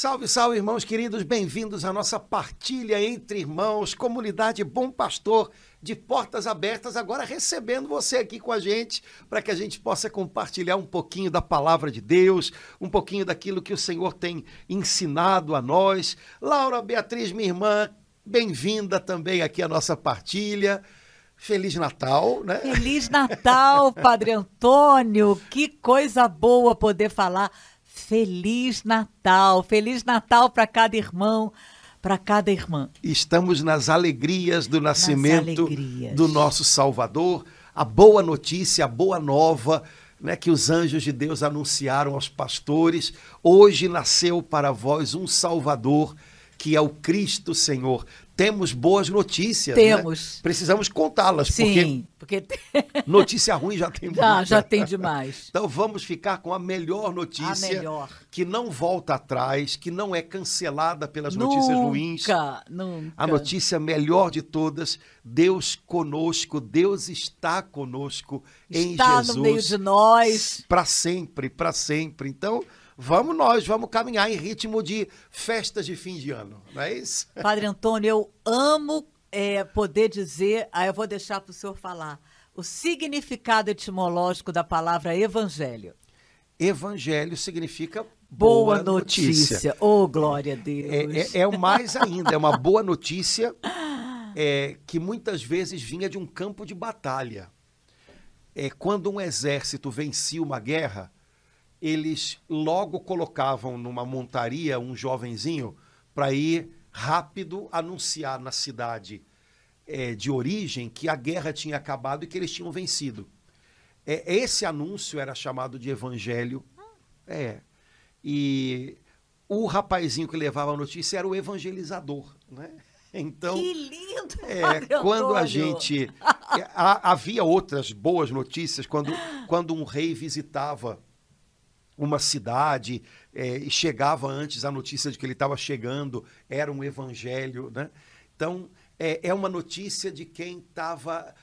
Salve, salve, irmãos queridos, bem-vindos à nossa partilha entre irmãos, comunidade Bom Pastor, de portas abertas, agora recebendo você aqui com a gente, para que a gente possa compartilhar um pouquinho da palavra de Deus, um pouquinho daquilo que o Senhor tem ensinado a nós. Laura Beatriz, minha irmã, bem-vinda também aqui à nossa partilha. Feliz Natal, né? Feliz Natal, Padre Antônio. Que coisa boa poder falar. Feliz Natal. Feliz Natal para cada irmão, para cada irmã. Estamos nas alegrias do nascimento alegrias. do nosso Salvador. A boa notícia, a boa nova, né, que os anjos de Deus anunciaram aos pastores. Hoje nasceu para vós um Salvador, que é o Cristo Senhor temos boas notícias. Né? Temos. Né? Precisamos contá-las. Sim, porque, porque... notícia ruim já tem já, muita. Já tem demais. Então vamos ficar com a melhor notícia. A melhor. Que não volta atrás, que não é cancelada pelas nunca, notícias ruins. Nunca. A notícia melhor de todas: Deus conosco, Deus está conosco está em Jesus. Está no meio de nós. Para sempre, para sempre. Então vamos nós, vamos caminhar em ritmo de festas de fim de ano, não é isso? Padre Antônio, eu amo é, poder dizer, aí eu vou deixar para o senhor falar, o significado etimológico da palavra evangelho. Evangelho significa boa, boa notícia. notícia. Oh, glória a Deus. É, é, é o mais ainda, é uma boa notícia é, que muitas vezes vinha de um campo de batalha. É, quando um exército vencia uma guerra, eles logo colocavam numa montaria um jovenzinho para ir rápido anunciar na cidade é, de origem que a guerra tinha acabado e que eles tinham vencido. É, esse anúncio era chamado de evangelho. É. E o rapazinho que levava a notícia era o evangelizador, né? Então, que lindo! É, quando a gente é, havia outras boas notícias quando quando um rei visitava uma cidade é, e chegava antes a notícia de que ele estava chegando, era um evangelho, né? Então, é, é uma notícia de quem estava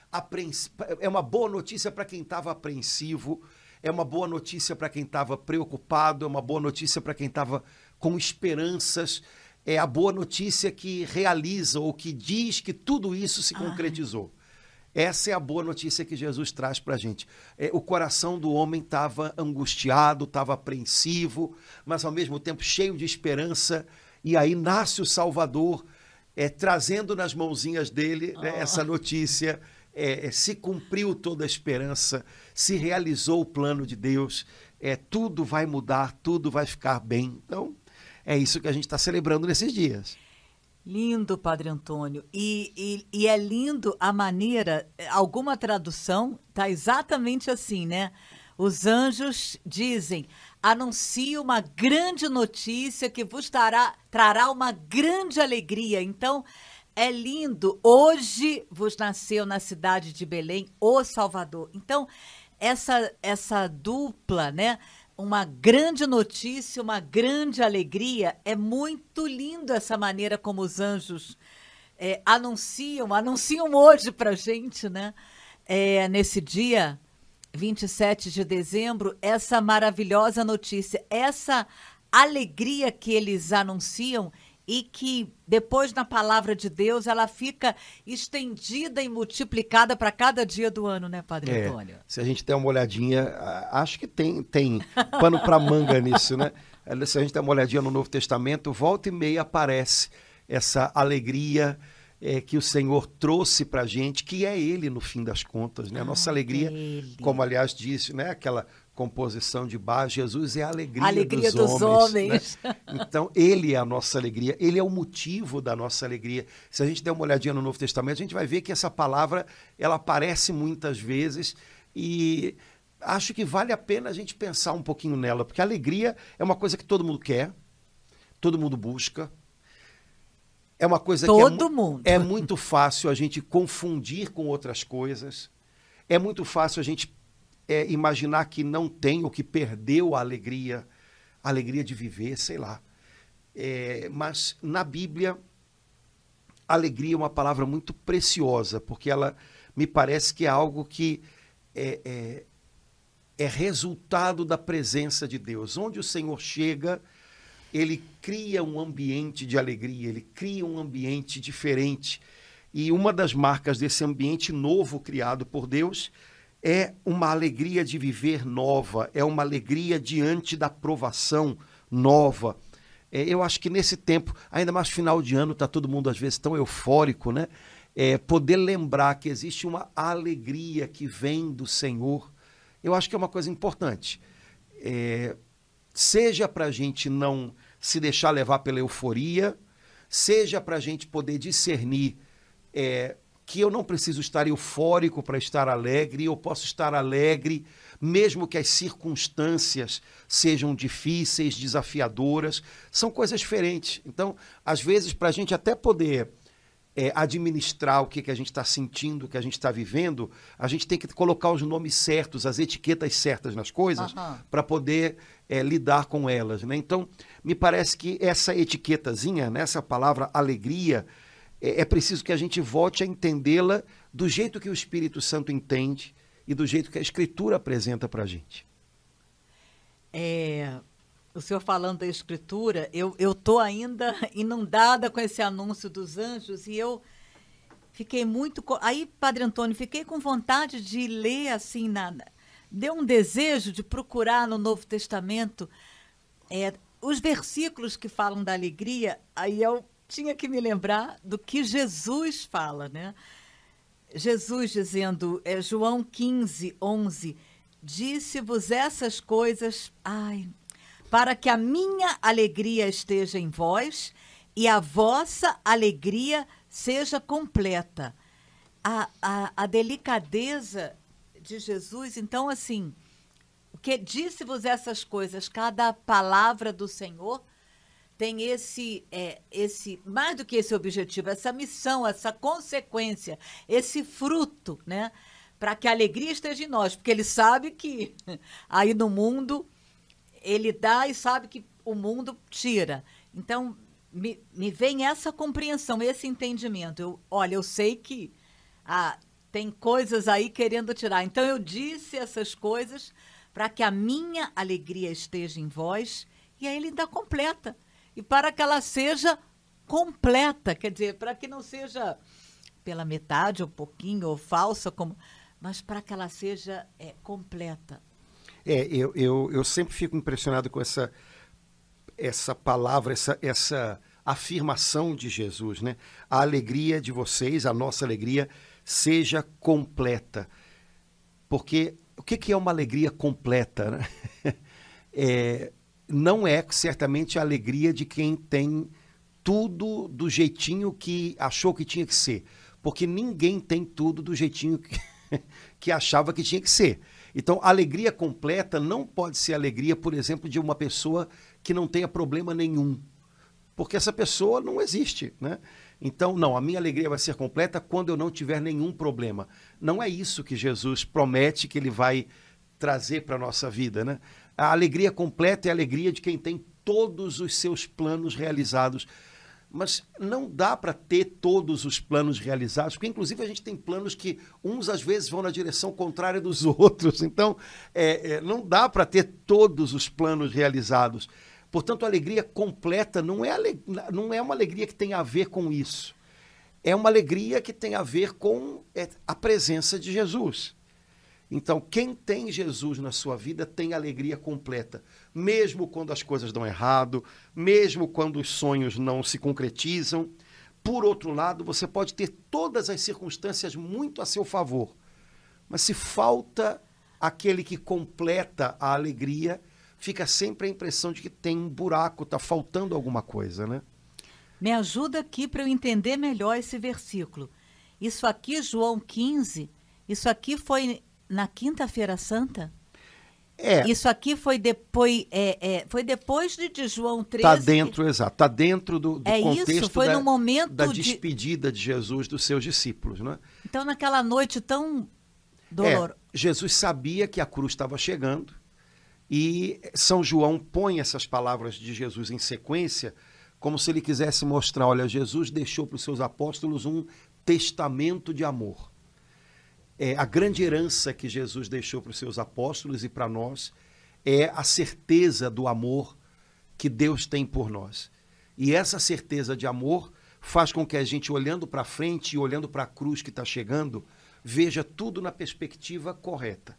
é uma boa notícia para quem estava apreensivo, é uma boa notícia para quem estava preocupado, é uma boa notícia para quem estava com esperanças, é a boa notícia que realiza ou que diz que tudo isso se concretizou. Essa é a boa notícia que Jesus traz para a gente. É, o coração do homem estava angustiado, estava apreensivo, mas ao mesmo tempo cheio de esperança. E aí nasce o Salvador, é, trazendo nas mãozinhas dele né, oh. essa notícia. É, é, se cumpriu toda a esperança, se realizou o plano de Deus, é, tudo vai mudar, tudo vai ficar bem. Então, é isso que a gente está celebrando nesses dias. Lindo, Padre Antônio. E, e, e, é lindo a maneira, alguma tradução tá exatamente assim, né? Os anjos dizem: anuncie uma grande notícia que vos trará, trará uma grande alegria. Então, é lindo. Hoje vos nasceu na cidade de Belém o Salvador. Então, essa, essa dupla, né? Uma grande notícia, uma grande alegria. É muito lindo essa maneira como os anjos é, anunciam, anunciam hoje para gente, né? É, nesse dia 27 de dezembro, essa maravilhosa notícia, essa alegria que eles anunciam e que depois na palavra de Deus ela fica estendida e multiplicada para cada dia do ano, né, Padre é, Antônio? Se a gente der uma olhadinha, acho que tem, tem pano para manga nisso, né? Se a gente der uma olhadinha no Novo Testamento, volta e meia aparece essa alegria é, que o Senhor trouxe para a gente, que é Ele no fim das contas, né? A nossa ah, alegria, ele. como aliás disse, né? Aquela composição de Bach, Jesus é a alegria, alegria dos, dos homens. homens. Né? Então, ele é a nossa alegria, ele é o motivo da nossa alegria. Se a gente der uma olhadinha no Novo Testamento, a gente vai ver que essa palavra, ela aparece muitas vezes e acho que vale a pena a gente pensar um pouquinho nela, porque a alegria é uma coisa que todo mundo quer, todo mundo busca. É uma coisa todo que é, mundo. é muito fácil a gente confundir com outras coisas. É muito fácil a gente é, imaginar que não tem ou que perdeu a alegria, a alegria de viver, sei lá. É, mas na Bíblia, alegria é uma palavra muito preciosa, porque ela me parece que é algo que é, é, é resultado da presença de Deus. Onde o Senhor chega, ele cria um ambiente de alegria, ele cria um ambiente diferente. E uma das marcas desse ambiente novo criado por Deus é uma alegria de viver nova, é uma alegria diante da provação nova. É, eu acho que nesse tempo, ainda mais final de ano, está todo mundo às vezes tão eufórico, né? É, poder lembrar que existe uma alegria que vem do Senhor, eu acho que é uma coisa importante. É, seja para a gente não se deixar levar pela euforia, seja para a gente poder discernir é, que eu não preciso estar eufórico para estar alegre, eu posso estar alegre mesmo que as circunstâncias sejam difíceis, desafiadoras, são coisas diferentes. Então, às vezes, para a gente até poder é, administrar o que, que a gente está sentindo, o que a gente está vivendo, a gente tem que colocar os nomes certos, as etiquetas certas nas coisas, uhum. para poder é, lidar com elas. Né? Então, me parece que essa etiquetazinha, né, palavra alegria, é, é preciso que a gente volte a entendê-la do jeito que o Espírito Santo entende e do jeito que a Escritura apresenta para a gente. É, o senhor falando da escritura, eu estou ainda inundada com esse anúncio dos anjos e eu fiquei muito. Aí, Padre Antônio, fiquei com vontade de ler assim, na, deu um desejo de procurar no Novo Testamento é, os versículos que falam da alegria, aí eu tinha que me lembrar do que Jesus fala, né? Jesus dizendo, é, João 15, 11, disse-vos essas coisas. Ai, para que a minha alegria esteja em vós e a vossa alegria seja completa. A, a, a delicadeza de Jesus, então, assim, que disse-vos essas coisas, cada palavra do Senhor tem esse, é, esse, mais do que esse objetivo, essa missão, essa consequência, esse fruto, né? Para que a alegria esteja em nós, porque ele sabe que aí no mundo ele dá e sabe que o mundo tira. Então, me, me vem essa compreensão, esse entendimento. Eu, olha, eu sei que ah, tem coisas aí querendo tirar. Então, eu disse essas coisas para que a minha alegria esteja em vós, e aí ele ainda completa. E para que ela seja completa, quer dizer, para que não seja pela metade, ou pouquinho, ou falsa, como, mas para que ela seja é, completa. É, eu, eu, eu sempre fico impressionado com essa, essa palavra, essa, essa afirmação de Jesus, né? A alegria de vocês, a nossa alegria, seja completa. Porque o que, que é uma alegria completa? Né? É, não é certamente a alegria de quem tem tudo do jeitinho que achou que tinha que ser. Porque ninguém tem tudo do jeitinho que, que achava que tinha que ser. Então, alegria completa não pode ser alegria, por exemplo, de uma pessoa que não tenha problema nenhum. Porque essa pessoa não existe, né? Então, não, a minha alegria vai ser completa quando eu não tiver nenhum problema. Não é isso que Jesus promete que ele vai trazer para a nossa vida, né? A alegria completa é a alegria de quem tem todos os seus planos realizados mas não dá para ter todos os planos realizados, porque inclusive a gente tem planos que uns às vezes vão na direção contrária dos outros, então é, é, não dá para ter todos os planos realizados. Portanto, a alegria completa não é, não é uma alegria que tem a ver com isso. É uma alegria que tem a ver com é, a presença de Jesus. Então, quem tem Jesus na sua vida tem alegria completa, mesmo quando as coisas dão errado, mesmo quando os sonhos não se concretizam. Por outro lado, você pode ter todas as circunstâncias muito a seu favor, mas se falta aquele que completa a alegria, fica sempre a impressão de que tem um buraco, está faltando alguma coisa, né? Me ajuda aqui para eu entender melhor esse versículo. Isso aqui, João 15, isso aqui foi na Quinta-feira Santa? É. Isso aqui foi depois, é, é, foi depois de, de João 13. Está dentro, exato. Está dentro do, do é contexto isso, foi da, no momento da despedida de... de... Jesus dos seus discípulos. Não é? Então, naquela noite tão dolorosa. É, Jesus sabia que a cruz estava chegando e São João põe essas palavras de Jesus em sequência como se ele quisesse mostrar, olha, Jesus deixou para os seus apóstolos um testamento de amor é, a grande herança que Jesus deixou para os seus apóstolos e para nós é a certeza do amor que Deus tem por nós. E essa certeza de amor faz com que a gente, olhando para frente e olhando para a cruz que está chegando, veja tudo na perspectiva correta.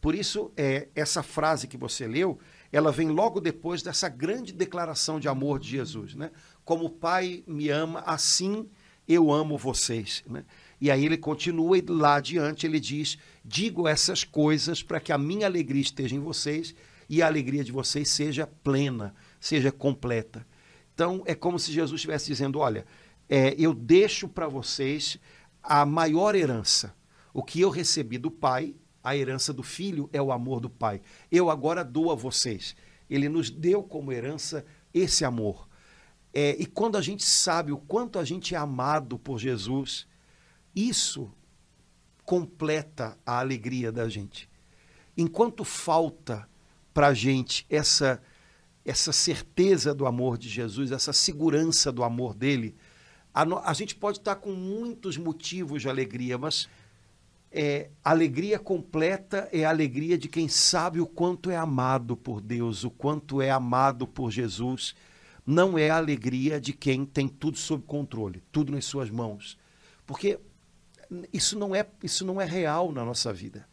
Por isso, é, essa frase que você leu, ela vem logo depois dessa grande declaração de amor de Jesus. Né? Como o Pai me ama, assim eu amo vocês. Né? E aí ele continua e lá adiante ele diz: Digo essas coisas para que a minha alegria esteja em vocês e a alegria de vocês seja plena, seja completa. Então é como se Jesus estivesse dizendo: Olha, é, eu deixo para vocês a maior herança. O que eu recebi do Pai, a herança do Filho é o amor do Pai. Eu agora dou a vocês. Ele nos deu como herança esse amor. É, e quando a gente sabe o quanto a gente é amado por Jesus, isso completa a alegria da gente. Enquanto falta para a gente essa, essa certeza do amor de Jesus, essa segurança do amor dele, a, a gente pode estar com muitos motivos de alegria, mas é, alegria completa é a alegria de quem sabe o quanto é amado por Deus, o quanto é amado por Jesus. Não é a alegria de quem tem tudo sob controle, tudo nas suas mãos. Porque isso não é, isso não é real na nossa vida.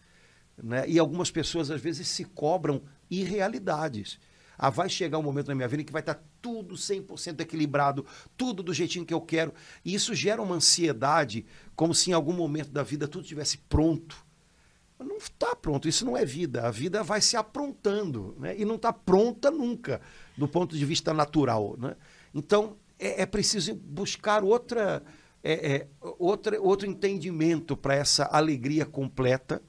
Né? E algumas pessoas, às vezes, se cobram irrealidades. Ah, vai chegar um momento na minha vida em que vai estar tudo 100% equilibrado, tudo do jeitinho que eu quero. E isso gera uma ansiedade, como se em algum momento da vida tudo estivesse pronto. Mas não está pronto, isso não é vida. A vida vai se aprontando né? e não está pronta nunca, do ponto de vista natural. Né? Então, é, é preciso buscar outra é, é, outra, outro entendimento para essa alegria completa,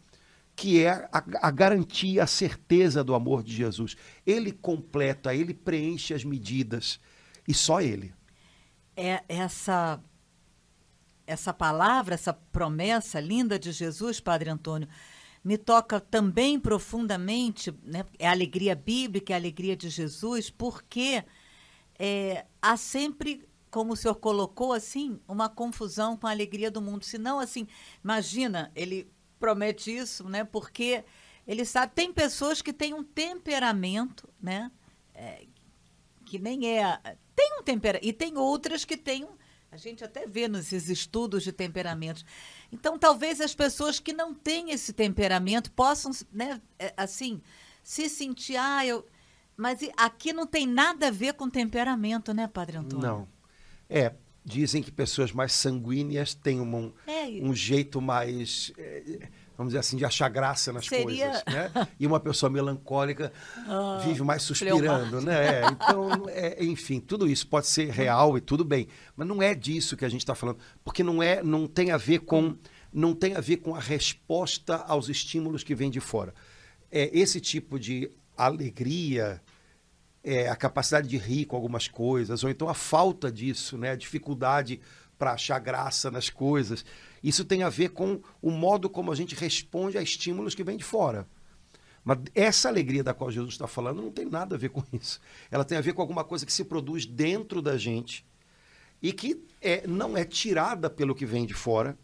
que é a, a, garantia, a certeza do amor de Jesus. Ele completa, ele preenche as medidas, e só ele. É essa essa palavra, essa promessa linda de Jesus, Padre Antônio, me toca também profundamente, né? é a alegria bíblica, é a alegria de Jesus, porque é, há sempre como o senhor colocou assim, uma confusão com a alegria do mundo. Se não, assim, imagina, ele promete isso, né? Porque ele sabe, tem pessoas que têm um temperamento, né? É, que nem é. Tem um temperamento. E tem outras que têm um. A gente até vê nesses estudos de temperamentos. Então, talvez as pessoas que não têm esse temperamento possam, né, é, assim, se sentir, ah, eu. Mas aqui não tem nada a ver com temperamento, né, Padre Antônio? Não. É, dizem que pessoas mais sanguíneas têm um, é, um jeito mais, é, vamos dizer assim, de achar graça nas Seria... coisas, né? E uma pessoa melancólica ah, vive mais suspirando, né? É, então, é, enfim, tudo isso pode ser real e tudo bem, mas não é disso que a gente está falando, porque não é, não tem a ver com, não tem a ver com a resposta aos estímulos que vêm de fora. É esse tipo de alegria, é, a capacidade de rir com algumas coisas, ou então a falta disso, né? a dificuldade para achar graça nas coisas. Isso tem a ver com o modo como a gente responde a estímulos que vêm de fora. Mas essa alegria da qual Jesus está falando não tem nada a ver com isso. Ela tem a ver com alguma coisa que se produz dentro da gente e que é, não é tirada pelo que vem de fora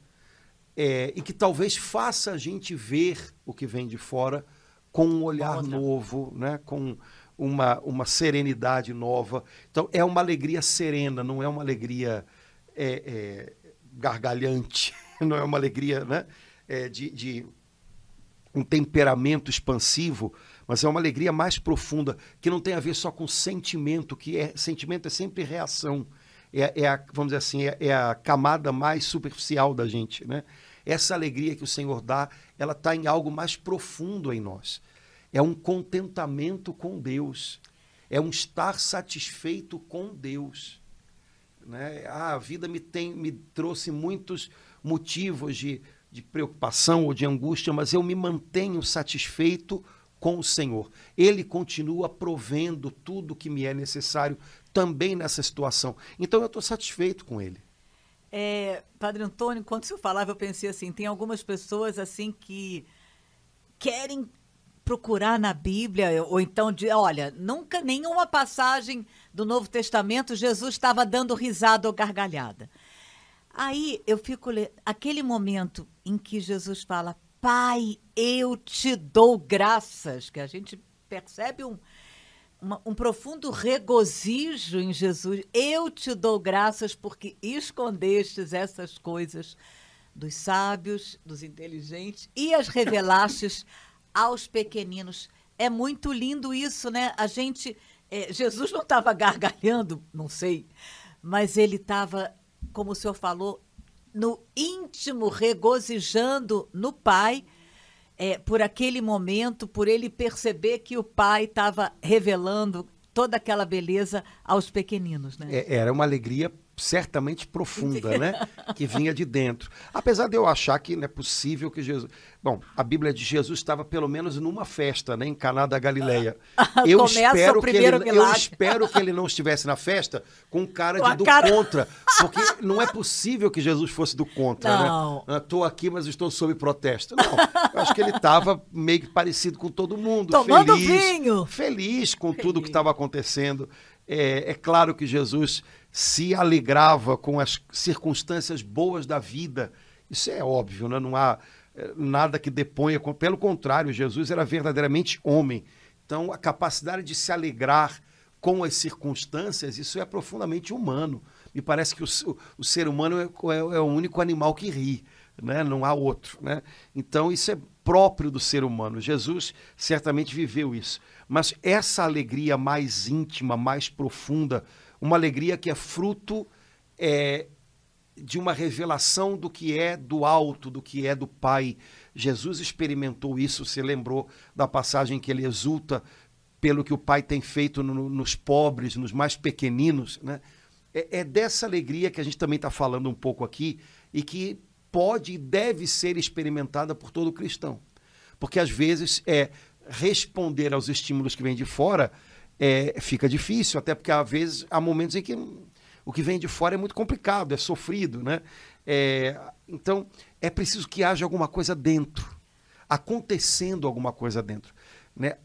é, e que talvez faça a gente ver o que vem de fora com um olhar novo, né? com uma, uma serenidade nova. Então, é uma alegria serena, não é uma alegria é, é, gargalhante, não é uma alegria né, é, de, de um temperamento expansivo, mas é uma alegria mais profunda, que não tem a ver só com sentimento, que é sentimento é sempre reação. É, é a, vamos dizer assim, é, é, a camada mais superficial da gente, né? Essa alegria que o Senhor dá, ela está em algo mais profundo em nós é um contentamento com Deus, é um estar satisfeito com Deus. Né? Ah, a vida me, tem, me trouxe muitos motivos de, de preocupação ou de angústia, mas eu me mantenho satisfeito com o Senhor. Ele continua provendo tudo que me é necessário também nessa situação. Então eu estou satisfeito com Ele. É, Padre Antônio, quando você falava, eu pensei assim: tem algumas pessoas assim que querem procurar na Bíblia, ou então de, olha, nunca nenhuma passagem do Novo Testamento Jesus estava dando risada ou gargalhada. Aí eu fico aquele momento em que Jesus fala: "Pai, eu te dou graças", que a gente percebe um uma, um profundo regozijo em Jesus. Eu te dou graças porque escondestes essas coisas dos sábios, dos inteligentes e as revelastes aos pequeninos. É muito lindo isso, né? A gente. É, Jesus não estava gargalhando, não sei, mas ele estava, como o senhor falou, no íntimo, regozijando no Pai. É, por aquele momento, por ele perceber que o pai estava revelando toda aquela beleza aos pequeninos, né? É, era uma alegria certamente profunda, né? Que vinha de dentro. Apesar de eu achar que não é possível que Jesus. Bom, a Bíblia de Jesus estava pelo menos numa festa, né? Em Caná da Galileia. Eu espero, que ele, eu espero que ele não estivesse na festa com cara de do cara... contra. Porque não é possível que Jesus fosse do contra, né? não. né? Estou aqui, mas estou sob protesto. Não. Eu acho que ele estava meio que parecido com todo mundo. Tomando feliz, vinho. Feliz com feliz. tudo que estava acontecendo. É, é claro que Jesus se alegrava com as circunstâncias boas da vida. Isso é óbvio, né? não há eh, nada que deponha. Pelo contrário, Jesus era verdadeiramente homem. Então, a capacidade de se alegrar com as circunstâncias, isso é profundamente humano. Me parece que o, o ser humano é, é, é, o único animal que ri, né? não há outro. Né? Então, isso é próprio do ser humano. Jesus certamente viveu isso. Mas essa alegria mais íntima, mais profunda, uma alegria que é fruto é, de uma revelação do que é do alto, do que é do Pai. Jesus experimentou isso, se lembrou da passagem que ele exulta pelo que o Pai tem feito no, nos pobres, nos mais pequeninos. Né? É, é dessa alegria que a gente também está falando um pouco aqui e que pode e deve ser experimentada por todo cristão. Porque às vezes é responder aos estímulos que vêm de fora é, fica difícil, até porque às vezes há momentos em que o que vem de fora é muito complicado, é sofrido, né? É, então é preciso que haja alguma coisa dentro, acontecendo alguma coisa dentro. Né?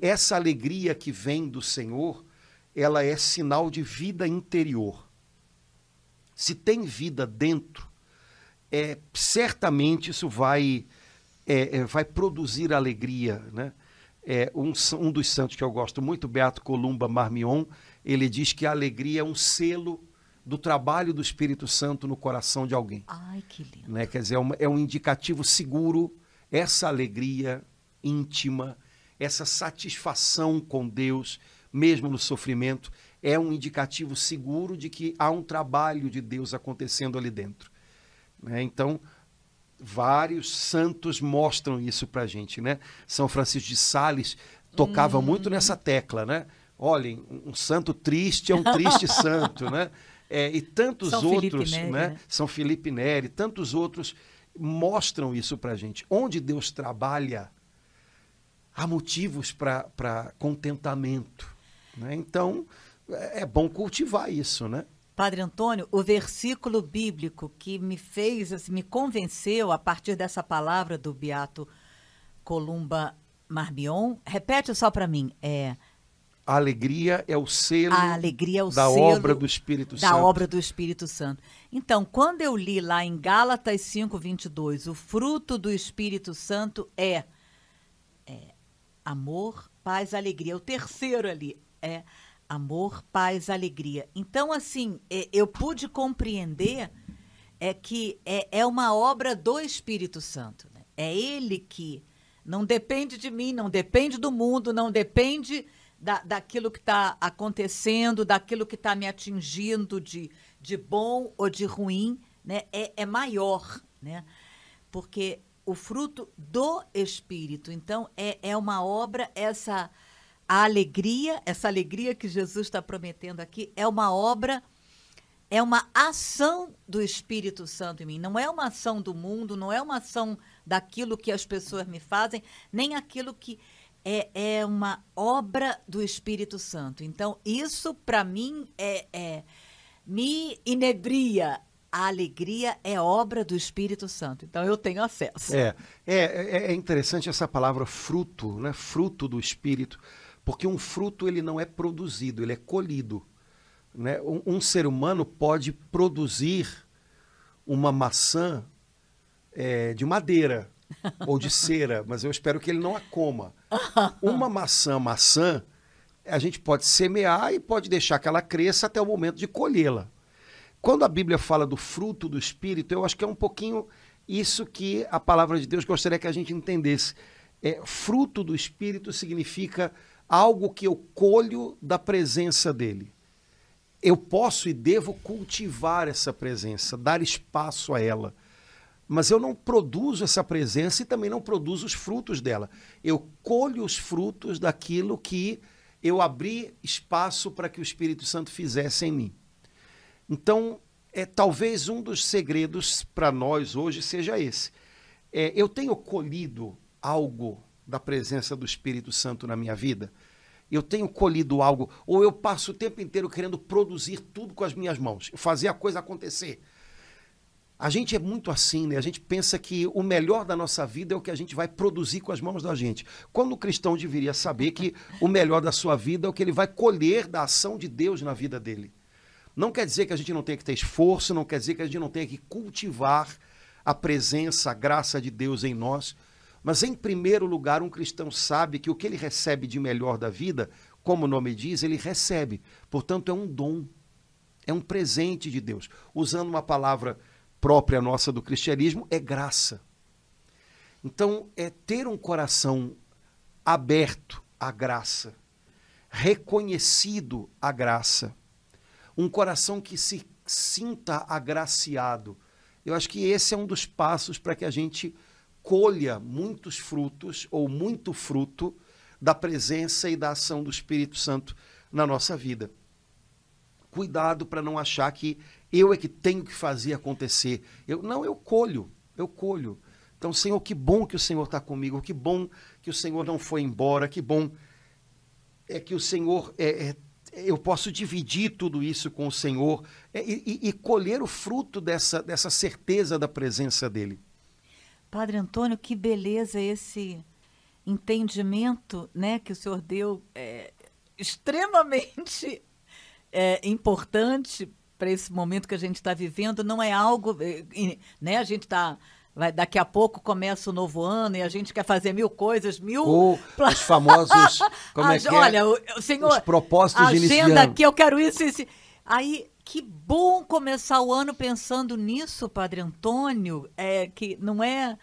Essa alegria que vem do Senhor, ela é sinal de vida interior. Se tem vida dentro, é, certamente isso vai, é, é vai produzir alegria, né? É, um, um, dos santos que eu gosto muito, Beato Columba Marmion, ele diz que a alegria é um selo do trabalho do Espírito Santo no coração de alguém. Ai, que lindo. Né? Quer dizer, é, uma, é um indicativo seguro, essa alegria íntima, essa satisfação com Deus, mesmo no sofrimento, é um indicativo seguro de que há um trabalho de Deus acontecendo ali dentro. Né? Então, vários santos mostram isso para gente, né? São Francisco de Sales tocava hum. muito nessa tecla, né? Olhem, um santo triste é um triste santo, né? É, e tantos São outros, Neri, né? né? São Felipe Neri, tantos outros mostram isso para gente. Onde Deus trabalha, há motivos para contentamento. Né? Então, é, é bom cultivar isso, né? Padre Antônio, o versículo bíblico que me fez, assim, me convenceu a partir dessa palavra do Beato Columba Marmion, repete só para mim, é a alegria é o selo, a alegria é o da selo obra do Espírito da Santo. Da obra do Espírito Santo. Então, quando eu li lá em Gálatas 5:22, o fruto do Espírito Santo é, é amor, paz, alegria. O terceiro ali é amor, paz, alegria. Então, assim, é, eu pude compreender é que é, é uma obra do Espírito Santo. Né? É ele que não depende de mim, não depende do mundo, não depende da, daquilo que está acontecendo, daquilo que está me atingindo de, de bom ou de ruim, né? é, é maior, né? porque o fruto do Espírito. Então, é, é uma obra, essa a alegria, essa alegria que Jesus está prometendo aqui, é uma obra, é uma ação do Espírito Santo em mim. Não é uma ação do mundo, não é uma ação daquilo que as pessoas me fazem, nem aquilo que é, é uma obra do Espírito Santo. Então, isso para mim é, é me inebria, a alegria é obra do Espírito Santo. Então eu tenho acesso. É, é, é, é interessante essa palavra fruto, né? Fruto do Espírito. Porque um fruto ele não é produzido, ele é colhido. Né? Um, um ser humano pode produzir uma maçã é, de madeira ou de cera, mas eu espero que ele não a coma. Uma maçã maçã a gente pode semear e pode deixar que ela cresça até o momento de colhê-la. Quando a Bíblia fala do fruto do Espírito, eu acho que é um pouquinho isso que a palavra de Deus gostaria que a gente entendesse. É, fruto do Espírito significa algo que eu colho da presença dele. Eu posso e devo cultivar essa presença, dar espaço a ela. Mas eu não produzo essa presença e também não produzo os frutos dela. Eu colho os frutos daquilo que eu abri espaço para que o Espírito Santo fizesse em mim. Então, é talvez um dos segredos para nós hoje seja esse. É, eu tenho colhido algo da presença do Espírito Santo na minha vida? Eu tenho colhido algo, ou eu passo o tempo inteiro querendo produzir tudo com as minhas mãos, fazer a coisa acontecer. A gente é muito assim, né? A gente pensa que o melhor da nossa vida é o que a gente vai produzir com as mãos da gente. Quando o cristão deveria saber que o melhor da sua vida é o que ele vai colher da ação de Deus na vida dele. Não quer dizer que a gente não tenha que ter esforço, não quer dizer que a gente não tenha que cultivar a presença, a graça de Deus em nós. Mas, em primeiro lugar, um cristão sabe que o que ele recebe de melhor da vida, como o nome diz, ele recebe. Portanto, é um dom, é um presente de Deus. Usando uma palavra própria nossa do cristianismo, é graça. Então, é ter um coração aberto à graça, reconhecido à graça, um coração que se sinta agraciado. Eu acho que esse é um dos passos para que a gente colha muitos frutos ou muito fruto da presença e da ação do Espírito Santo na nossa vida. Cuidado para não achar que eu é que tenho que fazer acontecer. Eu não, eu colho, eu colho. Então, Senhor, que bom que o Senhor está comigo, que bom que o Senhor não foi embora, que bom é que o Senhor é, é eu posso dividir tudo isso com o Senhor é, e, e, e colher o fruto dessa, dessa certeza da presença dele. Padre Antônio, que beleza esse entendimento né, que o senhor deu, é, extremamente é, importante para esse momento que a gente está vivendo. Não é algo. É, né, a gente está. Vai, daqui a pouco começa o novo ano e a gente quer fazer mil coisas, mil. Ou os famosos. Como é que é? Olha, o, o senhor. Os propósitos Agenda aqui, eu quero isso, isso. Aí que bom começar o ano pensando nisso, Padre Antônio, é que não é,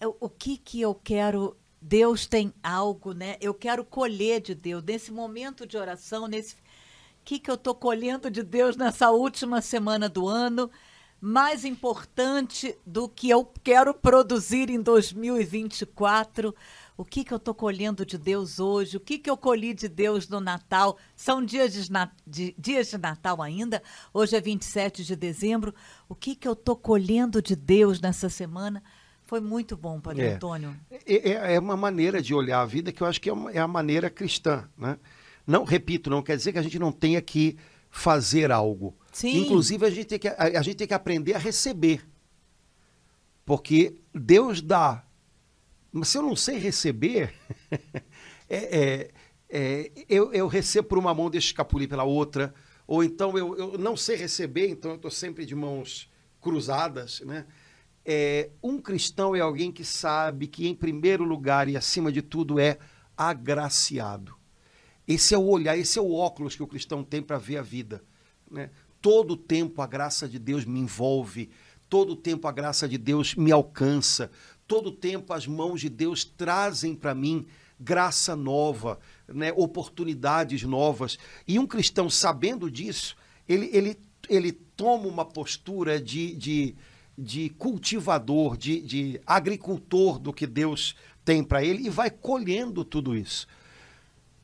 é o que que eu quero Deus tem algo, né? Eu quero colher de Deus nesse momento de oração, nesse que que eu estou colhendo de Deus nessa última semana do ano, mais importante do que eu quero produzir em 2024 o que, que eu estou colhendo de Deus hoje, o que, que eu colhi de Deus no Natal. São dias de, de, dias de Natal ainda, hoje é 27 de dezembro. O que, que eu estou colhendo de Deus nessa semana? Foi muito bom, Padre é. Antônio. É, é, é, uma maneira de olhar a vida que eu acho que é, uma, é a maneira cristã. Né? Não, repito, não quer dizer que a gente não tenha que fazer algo. Sim. Inclusive, a gente, tem que, a, a gente tem que aprender a receber. Porque Deus dá mas se eu não sei receber, é, é, é, eu, eu, recebo por uma mão, deixo escapulir pela outra. Ou então eu, eu não sei receber, então eu estou sempre de mãos cruzadas. Né? É, um cristão é alguém que sabe que, em primeiro lugar e acima de tudo, é agraciado. Esse é o olhar, esse é o óculos que o cristão tem para ver a vida. Né? Todo tempo a graça de Deus me envolve, todo tempo a graça de Deus me alcança, todo tempo as mãos de Deus trazem para mim graça nova, né, oportunidades novas. E um cristão, sabendo disso, ele, ele, ele toma uma postura de, de, de cultivador, de, de agricultor do que Deus tem para ele e vai colhendo tudo isso.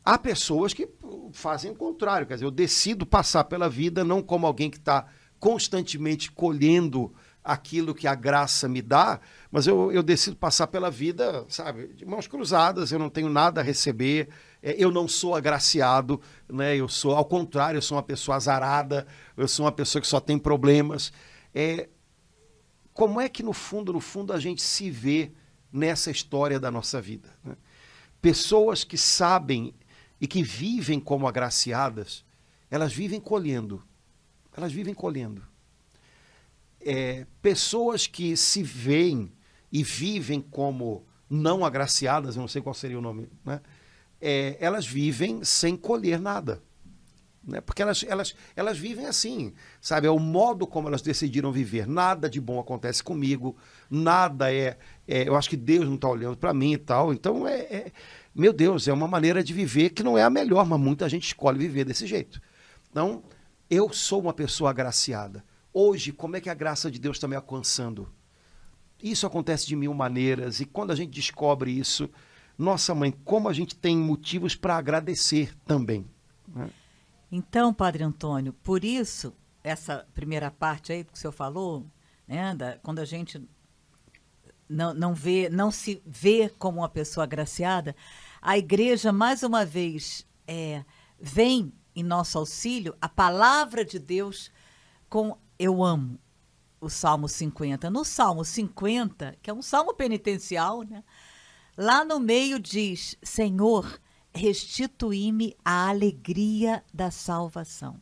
Há pessoas que fazem o contrário, quer dizer, eu decido passar pela vida não como alguém que está constantemente colhendo aquilo que a graça me dá, mas eu, eu decido passar pela vida, sabe, de mãos cruzadas, eu não tenho nada a receber, é, eu não sou agraciado, né? eu sou, ao contrário, eu sou uma pessoa azarada, eu sou uma pessoa que só tem problemas. É, como é que, no fundo, no fundo, a gente se vê nessa história da nossa vida? Né? Pessoas que sabem e que vivem como agraciadas, elas vivem colhendo. Elas vivem colhendo é, pessoas que se veem e vivem como não agraciadas, eu não sei qual seria o nome, né? é, elas vivem sem colher nada. Né? Porque elas, elas, elas vivem assim, sabe? É o modo como elas decidiram viver. Nada de bom acontece comigo, nada é. é eu acho que Deus não está olhando para mim e tal. Então, é, é, meu Deus, é uma maneira de viver que não é a melhor, mas muita gente escolhe viver desse jeito. Então, eu sou uma pessoa agraciada. Hoje, como é que a graça de Deus está me alcançando? Isso acontece de mil maneiras, e quando a gente descobre isso, nossa mãe, como a gente tem motivos para agradecer também. Né? Então, Padre Antônio, por isso, essa primeira parte aí que o senhor falou, né, da, quando a gente não, não, vê, não se vê como uma pessoa agraciada, a igreja, mais uma vez, é, vem em nosso auxílio a palavra de Deus com eu amo o Salmo 50. No Salmo 50, que é um salmo penitencial, né? Lá no meio diz: Senhor, restituí-me a alegria da salvação.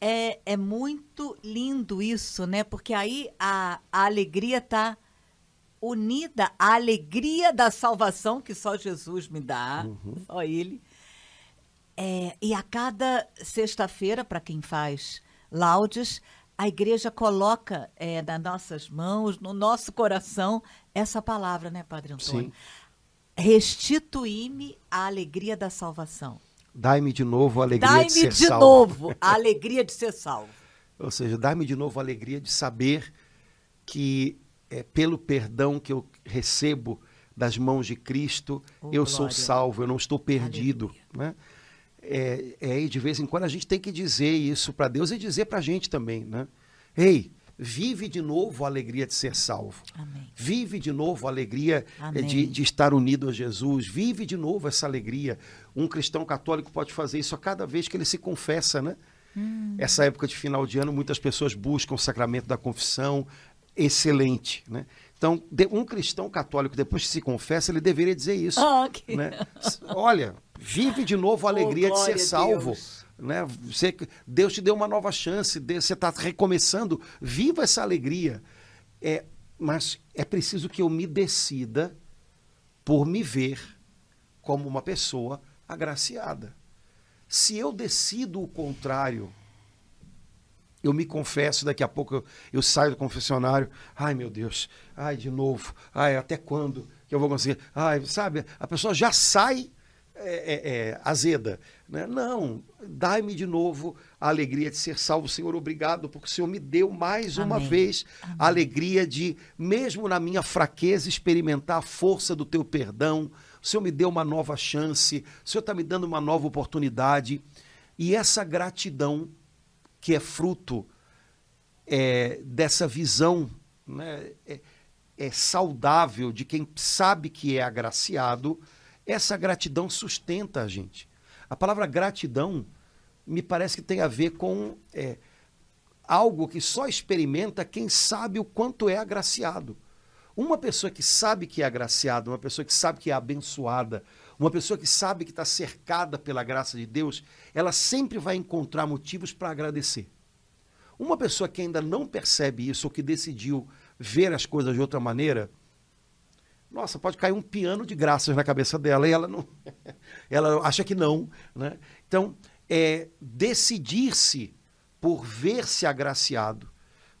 É, é muito lindo isso, né? Porque aí a, a alegria está unida à alegria da salvação que só Jesus me dá, uhum. só Ele. É, e a cada sexta-feira, para quem faz laudes, a igreja coloca é, nas nossas mãos, no nosso coração, essa palavra, né, Padre Antônio? Sim. Restituí-me a alegria da salvação. Dai-me de novo a alegria de ser salvo. Dai-me de novo a alegria de ser salvo. Ou seja, dai-me de novo a alegria de saber que é, pelo perdão que eu recebo das mãos de Cristo, oh, eu glória. sou salvo, eu não estou perdido. Né? É, é, de vez em quando a gente tem que dizer isso para Deus e dizer para a gente também. Né? Ei, Vive de novo a alegria de ser salvo. Amém. Vive de novo a alegria eh, de, de, estar unido a Jesus. Vive de novo essa alegria. Um cristão católico pode fazer isso a cada vez que ele se confessa, né? Hum. Essa época de final de ano, muitas pessoas buscam o sacramento da confissão. Excelente, né? Então, um cristão católico, depois que se confessa, ele deveria dizer isso. Okay. né? Olha, vive de novo a oh, alegria oh, de ser salvo. Deus né? Você, Deus te deu uma nova chance, você está recomeçando, viva essa alegria. É, mas é preciso que eu me decida por me ver como uma pessoa agraciada. Se eu decido o contrário, eu me confesso, daqui a pouco eu, eu, saio do confessionário, ai meu Deus, ai de novo, ai até quando que eu vou conseguir? Ai, sabe, a pessoa já sai é, é, é, azeda. Né? Não, dai-me de novo a alegria de ser salvo, Senhor. Obrigado, porque o Senhor me deu mais Amém. uma vez Amém. a alegria de, mesmo na minha fraqueza, experimentar a força do teu perdão. O Senhor me deu uma nova chance, o Senhor está me dando uma nova oportunidade. E essa gratidão, que é fruto é, dessa visão né, é, é saudável de quem sabe que é agraciado essa gratidão sustenta a gente. A palavra gratidão me parece que tem a ver com é, algo que só experimenta quem sabe o quanto é agraciado. Uma pessoa que sabe que é agraciada, uma pessoa que sabe que é abençoada, uma pessoa que sabe que está cercada pela graça de Deus, ela sempre vai encontrar motivos para agradecer. Uma pessoa que ainda não percebe isso ou que decidiu ver as coisas de outra maneira, nossa, pode cair um piano de graças na cabeça dela e ela não, ela acha que não, né? Então, é decidir-se por ver-se agraciado.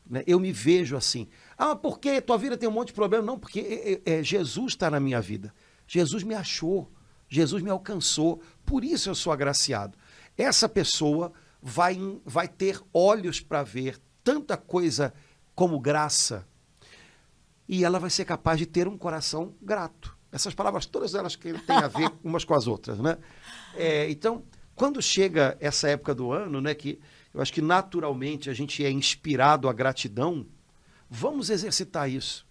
Né? Eu me vejo assim. Ah, por que tua vida tem um monte de problema? Não, porque é, é, é Jesus está na minha vida. Jesus me achou, Jesus me alcançou, por isso eu sou agraciado. Essa pessoa vai, vai ter olhos para ver tanta coisa como graça, e ela vai ser capaz de ter um coração grato. Essas palavras, todas elas que têm a ver umas com as outras, né? É, então, quando chega essa época do ano, né, que eu acho que naturalmente a gente é inspirado à gratidão, vamos exercitar isso.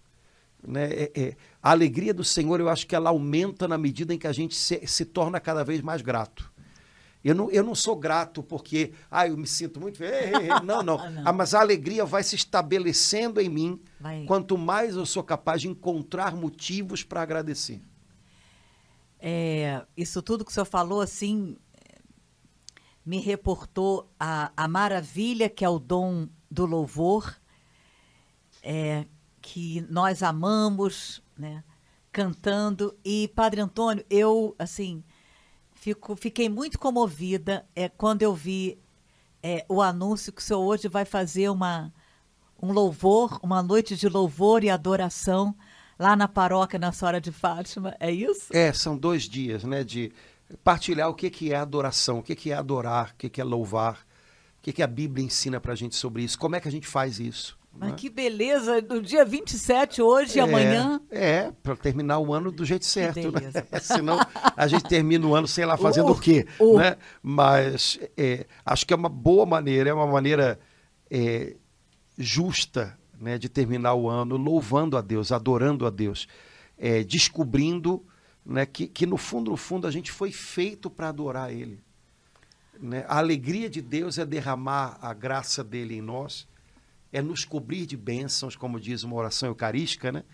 Né? É, é, a alegria do Senhor, eu acho que ela aumenta na medida em que a gente se, se torna cada vez mais grato. Eu não, eu não sou grato porque, ah, eu me sinto muito. Não, não. ah, não. Ah, mas a alegria vai se estabelecendo em mim vai. quanto mais eu sou capaz de encontrar motivos para agradecer. É, isso tudo que o senhor falou, assim, me reportou a, a maravilha que é o dom do louvor, é, que nós amamos, né, cantando. E, Padre Antônio, eu, assim, Fico, fiquei muito comovida é, quando eu vi é, o anúncio que o senhor hoje vai fazer uma, um louvor, uma noite de louvor e adoração lá na paróquia Nossa Senhora de Fátima. É isso? É, são dois dias, né? De partilhar o que, que é adoração, o que, que é adorar, o que, que é louvar, o que, que a Bíblia ensina pra gente sobre isso, como é que a gente faz isso. Mas né? que beleza, no dia 27, hoje e amanhã. É, para terminar o ano do jeito certo, né? Senão a gente termina o ano, sei lá, fazendo Uh, o quê, uh. né? Mas é, acho que é uma boa maneira, é uma maneira é, justa né, de terminar o ano louvando a Deus, adorando a Deus, é, descobrindo né, que, que no fundo, no fundo, a gente foi feito para adorar Ele. né? A alegria de Deus é derramar a graça dele em nós, é nos cobrir de bênçãos, como diz uma oração eucarística, né?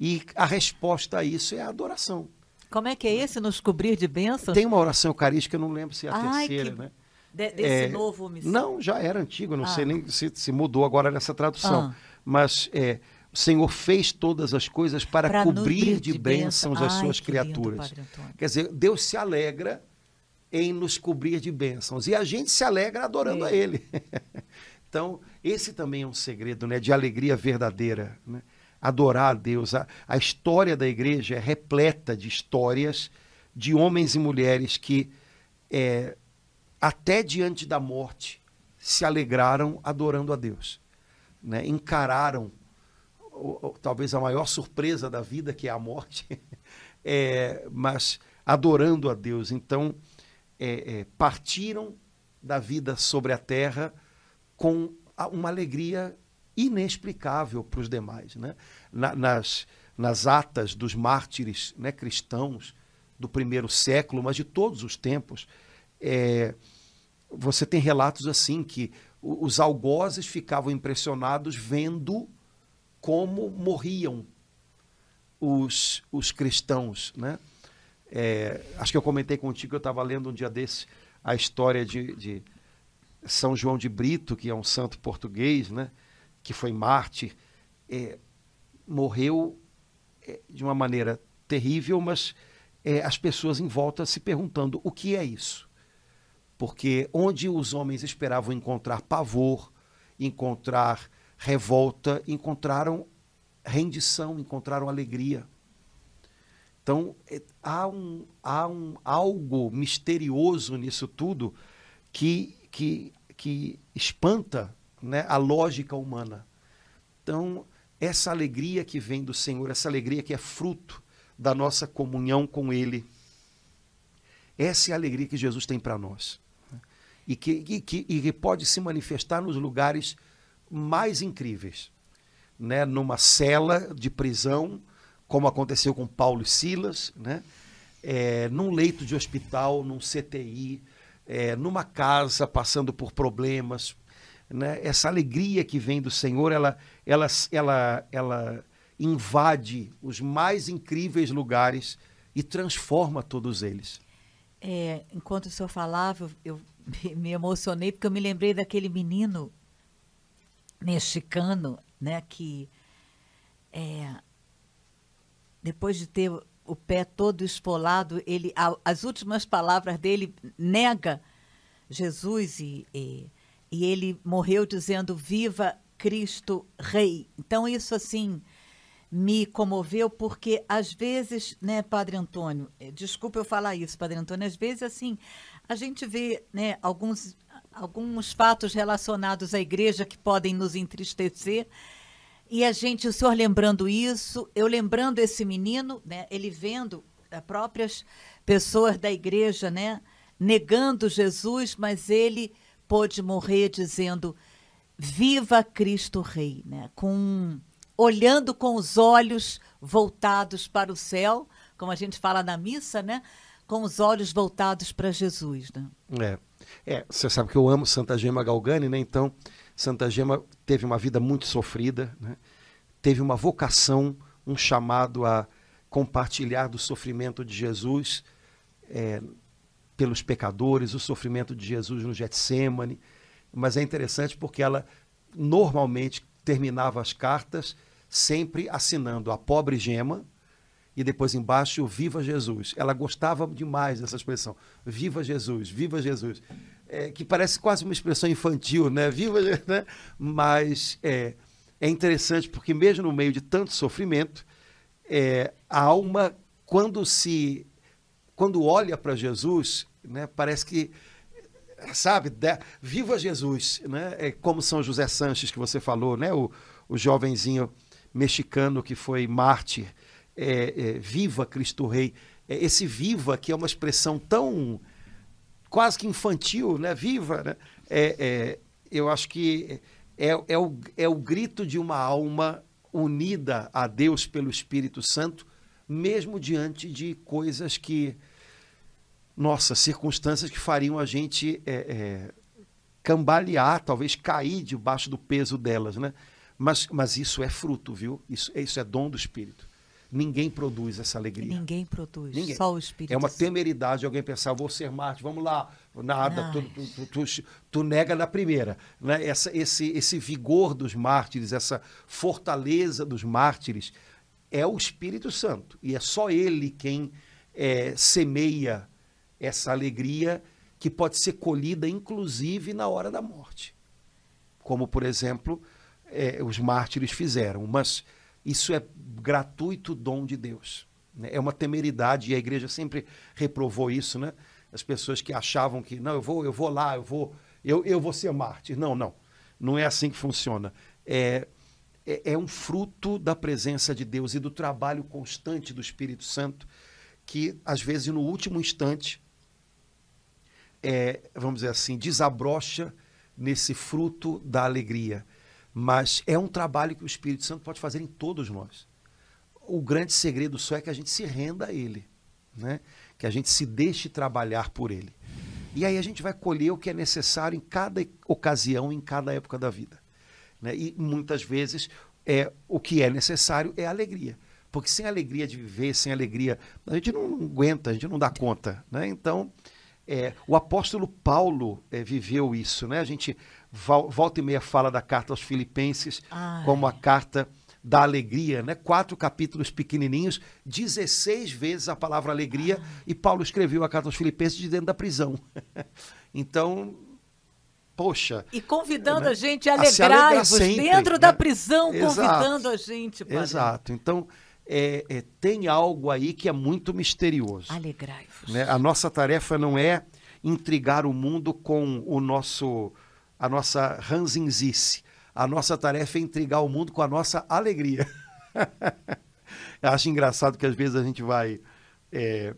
E a resposta a isso é a adoração. Como é que é esse nos cobrir de bênçãos? Tem uma oração eucarística, eu não lembro se é a Ai, terceira, que- né? De- desse É, novo missão. Não, já era antigo, não Ah. sei nem se, se mudou agora nessa tradução. Ah. Mas é, o Senhor fez todas as coisas para cobrir de de bênçãos bênção. as suas lindo, criaturas. Antônio. Quer dizer, Deus se alegra em nos cobrir de bênçãos. E a gente se alegra adorando É. a Ele. então, esse também é um segredo né, de alegria verdadeira. né? Adorar a Deus. A, a história da igreja é repleta de histórias de homens e mulheres que, é, até diante da morte, se alegraram adorando a Deus. né? Encararam o- o- talvez a maior surpresa da vida, que é a morte, é, mas adorando a Deus. Então, é, é, partiram da vida sobre a terra com uma alegria inexplicável para os demais. Né? Na- nas, nas atas dos mártires né, cristãos do primeiro século, mas de todos os tempos, é, você tem relatos assim que os algozes ficavam impressionados vendo como morriam os, os cristãos, né? É, acho que eu comentei contigo que eu estava lendo um dia desse a história de, de São João de Brito, que é um santo português, né? Que foi mártir, é, morreu é, de uma maneira terrível, mas é, as pessoas em volta se perguntando o que é isso, porque onde os homens esperavam encontrar pavor, encontrar revolta, encontraram rendição, encontraram alegria. Então, é, há, um, há um, algo misterioso nisso tudo que, que, que espanta né, a lógica humana. Então, essa alegria que vem do Senhor, essa alegria que é fruto da nossa comunhão com Ele, essa é a alegria que Jesus tem para nós. E que, e, que, e que pode se manifestar nos lugares mais incríveis. Né? Numa cela de prisão, como aconteceu com Paulo e Silas, né? É, num leito de hospital, num CTI, é, numa casa passando por problemas. Né? Essa alegria que vem do Senhor, ela, ela, ela, ela invade os mais incríveis lugares e transforma todos eles. É, enquanto o senhor falava, eu, me emocionei porque eu me lembrei daquele menino mexicano, né, que é, depois de ter o pé todo espolado, ele, a- as últimas palavras dele nega Jesus e, e, e ele morreu dizendo viva Cristo Rei. Então isso assim me comoveu porque às vezes, né, Padre Antônio, eh, desculpa eu falar isso, Padre Antônio, às vezes assim, a gente vê, né, alguns alguns fatos relacionados à igreja que podem nos entristecer. E a gente, o senhor lembrando isso, eu lembrando esse menino, né, ele vendo as próprias pessoas da igreja, né, negando Jesus, mas ele pôde morrer dizendo viva Cristo Rei, né, com olhando com os olhos voltados para o céu, como a gente fala na missa, né, com os olhos voltados para Jesus, né? É. É, você sabe que eu amo Santa Gema Galgani, né? Então, Santa Gema teve uma vida muito sofrida, né? teve uma vocação, um chamado a compartilhar do sofrimento de Jesus é, pelos pecadores, o sofrimento de Jesus no Getsemane. Mas é interessante porque ela normalmente terminava as cartas sempre assinando a pobre Gema e depois embaixo, Viva Jesus. Ela gostava demais dessa expressão. Viva Jesus, viva Jesus. É, que parece quase uma expressão infantil, né? Viva, né? Mas é, é interessante porque mesmo no meio de tanto sofrimento, é, a alma, quando se quando olha para Jesus, né, parece que sabe, de, viva Jesus, né? É como São José Sanches que você falou, né? O, o jovenzinho mexicano que foi mártir é, é, viva Cristo Rei. É, esse viva, que é uma expressão tão quase que infantil, né? Viva, né? É, é, eu acho que é, é, o, é o grito de uma alma unida a Deus pelo Espírito Santo, mesmo diante de coisas que, nossa, circunstâncias que fariam a gente é, é, cambalear, talvez cair debaixo do peso delas, né? Mas, mas isso é fruto, viu? Isso, isso é dom do Espírito. Ninguém produz essa alegria. Ninguém produz, Ninguém. só o Espírito. É uma temeridade alguém pensar, vou ser Marte, vamos lá, nada, tu, tu, tu, tu, nega na primeira. Né? Essa, esse, esse vigor dos mártires, essa fortaleza dos mártires, é o Espírito Santo. E é só ele quem é, semeia essa alegria que pode ser colhida, inclusive, na hora da morte. Como, por exemplo, é, os mártires fizeram. Mas isso é gratuito dom de Deus. Né? É uma temeridade e a igreja sempre reprovou isso, né? As pessoas que achavam que não, eu vou, eu vou lá, eu vou, eu, eu vou ser mártir. Não, não, não é assim que funciona. É, é, é um fruto da presença de Deus e do trabalho constante do Espírito Santo que às vezes no último instante é, vamos dizer assim, desabrocha nesse fruto da alegria. Mas é um trabalho que o Espírito Santo pode fazer em todos nós. O grande segredo só é que a gente se renda a Ele, né? que a gente se deixe trabalhar por Ele. E aí a gente vai colher o que é necessário em cada ocasião, em cada época da vida. Né? E muitas vezes é o que é necessário é alegria. Porque sem alegria de viver, sem alegria, a gente não aguenta, a gente não dá conta. Né? Então, é, o apóstolo Paulo é, viveu isso. Né? A gente volta e meia fala da carta aos Filipenses Ai. como a carta da alegria, né? Quatro capítulos pequenininhos, 16 vezes a palavra alegria, e Paulo escreveu a carta aos Filipenses de dentro da prisão. então, poxa. E convidando né? a gente a alegrar-vos dentro né? da prisão, Exato. convidando a gente. Padre. Exato. Então, é, é, tem algo aí que é muito misterioso. Alegrai-vos. Né? A nossa tarefa não é intrigar o mundo com o nosso a nossa ranzinzice. A nossa tarefa é intrigar o mundo com a nossa alegria. Eu acho engraçado que às vezes a gente vai. É,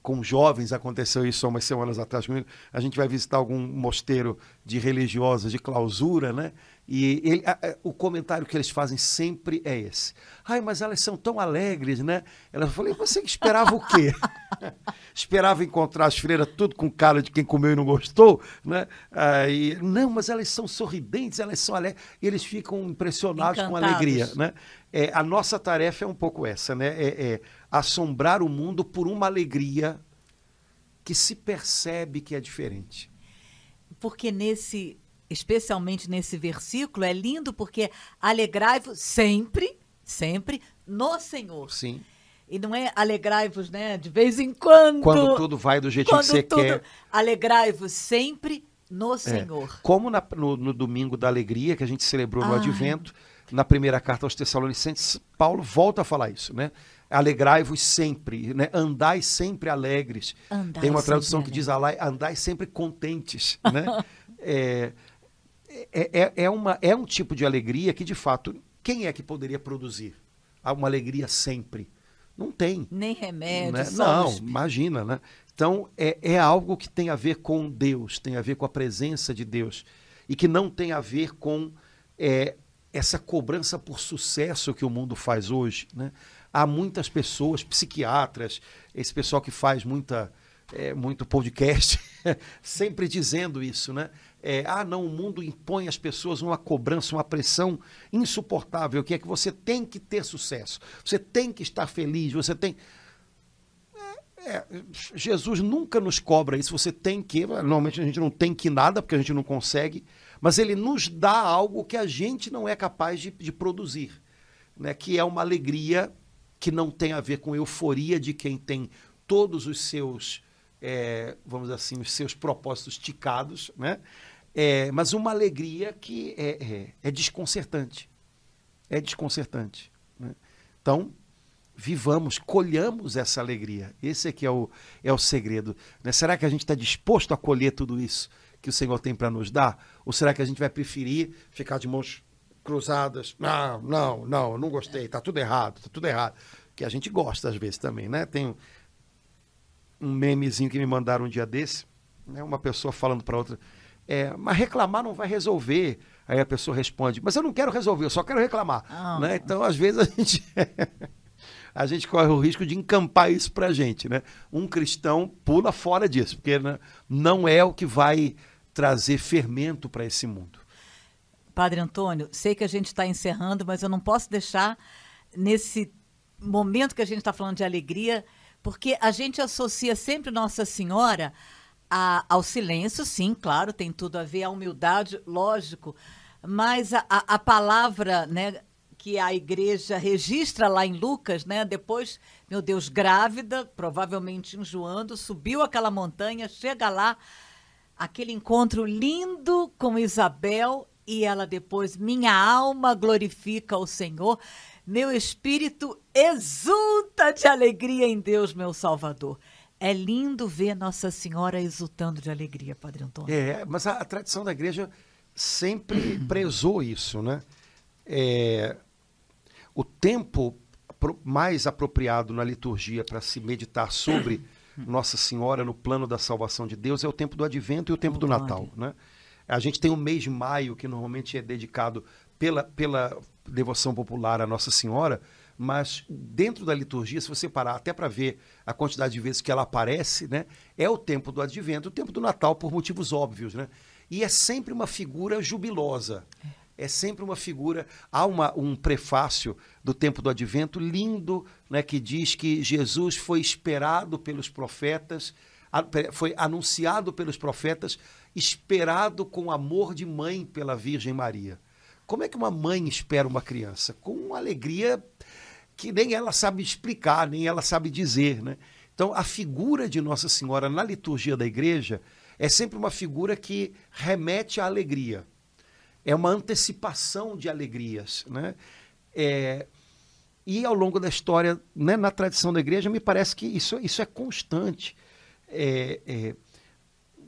com jovens, aconteceu isso há umas semanas atrás comigo. A gente vai visitar algum mosteiro de religiosos de clausura, né? E ele, a, a, o comentário que eles fazem sempre é esse. Ai, mas elas são tão alegres, né? Ela falou, você esperava o quê? esperava encontrar as freiras tudo com cara de quem comeu e não gostou, né? Aí, não, mas elas são sorridentes, elas são alegres. E eles ficam impressionados Encantados. com a alegria, né? É, a nossa tarefa é um pouco essa, né? É, é assombrar o mundo por uma alegria que se percebe que é diferente. Porque nesse especialmente nesse versículo, é lindo porque alegrai-vos sempre, sempre no Senhor. Sim. E não é alegrai-vos, né, de vez em quando. Quando tudo vai do jeito que você tudo, quer. Alegrai-vos sempre no é. Senhor. Como na, no, no, domingo da alegria que a gente celebrou no Ai. Advento, na primeira carta aos Tessalonicenses, Paulo volta a falar isso, né? Alegrai-vos sempre, né? andai sempre alegres. Andai Tem uma tradução que diz andai sempre contentes, né? é, é, é, é, uma, é um tipo de alegria que, de fato, quem é que poderia produzir uma alegria sempre? Não tem. Nem remédio. Né? Não, imagina, né? Então, é, é algo que tem a ver com Deus, tem a ver com a presença de Deus. E que não tem a ver com é, essa cobrança por sucesso que o mundo faz hoje. Né? Há muitas pessoas, psiquiatras, esse pessoal que faz muita, é, muito podcast, sempre dizendo isso, né? É, ah, não, o mundo impõe às pessoas uma cobrança, uma pressão insuportável, que é que você tem que ter sucesso, você tem que estar feliz, você tem. É, é, Jesus nunca nos cobra isso, você tem que. Normalmente a gente não tem que nada, porque a gente não consegue, mas ele nos dá algo que a gente não é capaz de, de produzir, né? que é uma alegria que não tem a ver com euforia de quem tem todos os seus, é, vamos assim, os seus propósitos ticados, né? É, mas uma alegria que é, é, é desconcertante. É desconcertante. Né? Então, vivamos, colhamos essa alegria. Esse aqui é o, é o segredo. Né? Será que a gente está disposto a colher tudo isso que o Senhor tem para nos dar? Ou será que a gente vai preferir ficar de mãos cruzadas? Não, não, não, não gostei, está tudo errado, está tudo errado. Que a gente gosta às vezes também, né? Tem um memezinho que me mandaram um dia desse, né? uma pessoa falando para outra, é, mas reclamar não vai resolver. Aí a pessoa responde, mas eu não quero resolver, eu só quero reclamar. Oh. Né? Então, às vezes, a gente, a gente corre o risco de encampar isso para a gente. Né? Um cristão pula fora disso, porque né, não é o que vai trazer fermento para esse mundo. Padre Antônio, sei que a gente está encerrando, mas eu não posso deixar, nesse momento que a gente está falando de alegria, porque a gente associa sempre Nossa Senhora a, ao silêncio, sim, claro, tem tudo a ver, a humildade, lógico, mas a, a, palavra, né, que a igreja registra lá em Lucas, né? Depois, meu Deus, grávida, provavelmente enjoando, subiu aquela montanha, chega lá, aquele encontro lindo com Isabel e ela depois, minha alma glorifica o Senhor, meu espírito exulta de alegria em Deus, meu Salvador. É lindo ver Nossa Senhora exultando de alegria, Padre Antônio. É, mas a, a tradição da igreja sempre prezou isso, né? É, o tempo mais apropriado na liturgia para se meditar sobre Nossa Senhora no plano da salvação de Deus é o tempo do Advento e o tempo oh, do Natal, né? A gente tem o mês de maio que normalmente é dedicado pela, pela devoção popular à Nossa Senhora, mas dentro da liturgia, se você parar até para ver a quantidade de vezes que ela aparece, né, é o tempo do advento, o tempo do Natal, por motivos óbvios. Né? E é sempre uma figura jubilosa. É sempre uma figura. Há uma, um prefácio do tempo do advento lindo, né, que diz que Jesus foi esperado pelos profetas, foi anunciado pelos profetas, esperado com amor de mãe pela Virgem Maria. Como é que uma mãe espera uma criança? Com alegria que nem ela sabe explicar, nem ela sabe dizer. Né? Então, a figura de Nossa Senhora na liturgia da igreja é sempre uma figura que remete à alegria. É uma antecipação de alegrias. Né? É, e ao longo da história, né, na tradição da igreja, me parece que isso, isso é constante. É, é,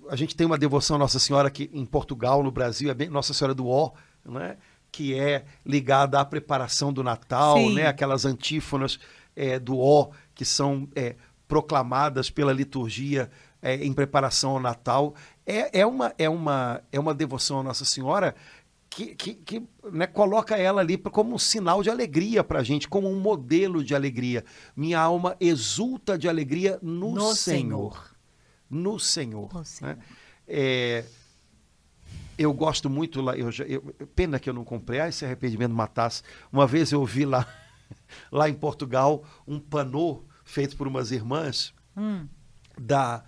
a gente tem uma devoção à Nossa Senhora que em Portugal, no Brasil, é bem Nossa Senhora do Ó, né? Que é ligada à preparação do Natal, né? aquelas antífonas é, do Ó que são é, proclamadas pela liturgia é, em preparação ao Natal. É, é, uma, é, uma, é uma devoção à Nossa Senhora que, que, que né, coloca ela ali como um sinal de alegria para a gente, como um modelo de alegria. Minha alma exulta de alegria no, no Senhor. Senhor. No Senhor. No Senhor. Né? É, eu gosto muito lá. Eu, eu, pena que eu não comprei. Ah, esse arrependimento matasse. Uma vez eu vi lá, lá em Portugal um panô feito por umas irmãs hum. da.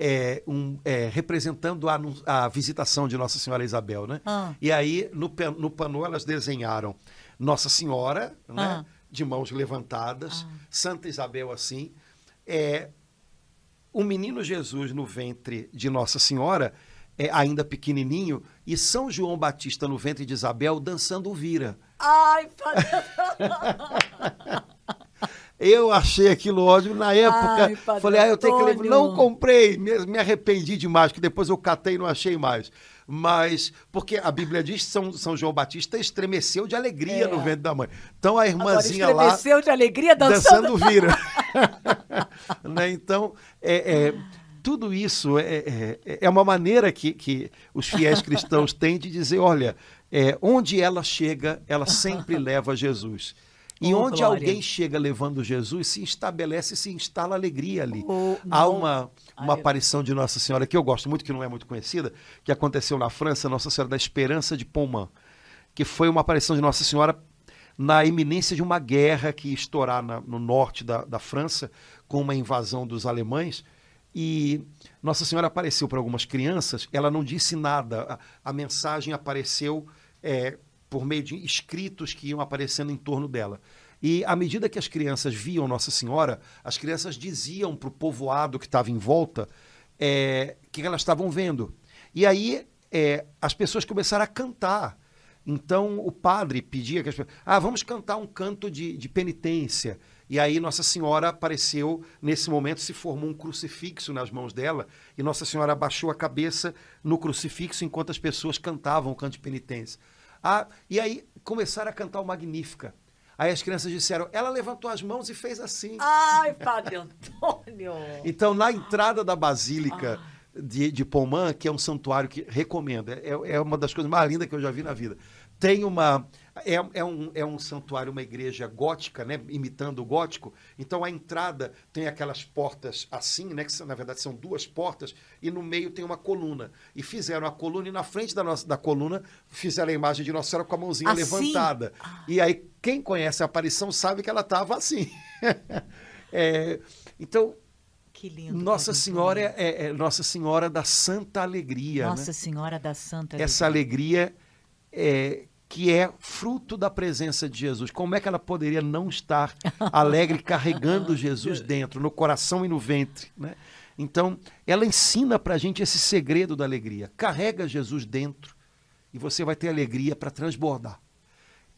É, um, é, representando a, a, visitação de Nossa Senhora Isabel, né? Ah. E aí, no, no panô, elas desenharam Nossa Senhora, né? Ah. De mãos levantadas, ah. Santa Isabel assim, é, o menino Jesus no ventre de Nossa Senhora é, ainda pequenininho, e São João Batista no ventre de Isabel dançando o vira. Ai, Eu achei aquilo ótimo na época. Ai, falei, ah, eu tenho que levar. Não comprei, me, me arrependi demais, que depois eu catei e não achei mais. Mas, porque a Bíblia diz que São, São João Batista estremeceu de alegria é. no ventre da mãe. Então a irmãzinha Agora, estremeceu lá. Estremeceu de alegria dançando, dançando vira. né? Então, é, é tudo isso é, é, é, uma maneira que, que os fiéis cristãos têm de dizer: olha, é, onde ela chega, ela sempre leva Jesus. E oh, onde glória. alguém chega levando Jesus, se estabelece, se instala alegria ali. Oh, Há uma, uma aparição de Nossa Senhora que eu gosto muito, que não é muito conhecida, que aconteceu na França, Nossa Senhora da Esperança de Pontmain, que foi uma aparição de Nossa Senhora na iminência de uma guerra que ia estourar na, no norte da, da França, com uma invasão dos alemães. E Nossa Senhora apareceu para algumas crianças, ela não disse nada, a, a mensagem apareceu é, por meio de escritos que iam aparecendo em torno dela. E à medida que as crianças viam Nossa Senhora, as crianças diziam para o povoado que estava em volta é, que elas estavam vendo. E aí é, as pessoas começaram a cantar. Então o padre pedia que as pessoas. Ah, vamos cantar um canto de, de penitência. E aí Nossa Senhora apareceu, nesse momento se formou um crucifixo nas mãos dela, e Nossa Senhora abaixou a cabeça no crucifixo enquanto as pessoas cantavam o canto de penitência. Ah, e aí começaram a cantar o Magnífica. Aí as crianças disseram, ela levantou as mãos e fez assim. Ai, Padre Antônio! então, na entrada da Basílica ah. de, de Pomã, que é um santuário que recomendo, é, é uma das coisas mais lindas que eu já vi na vida. Tem uma, é, é, um, é um santuário, uma igreja gótica, né, imitando o gótico. Então a entrada tem aquelas portas assim, né, que na verdade são duas portas, e no meio tem uma coluna. E fizeram a coluna, e na frente da, nossa, da coluna fizeram a imagem de Nossa Senhora com a mãozinha assim? levantada. E aí quem conhece a aparição sabe que ela estava assim. é, então, Lindo, Nossa Senhora é, é, é, Nossa Senhora da Santa Alegria. Nossa né? Senhora da Santa Alegria. Essa alegria é, que é fruto da presença de Jesus. Como é que ela poderia não estar alegre carregando Jesus dentro, no coração e no ventre? Né? Então, ela ensina para a gente esse segredo da alegria. Carrega Jesus dentro e você vai ter alegria para transbordar.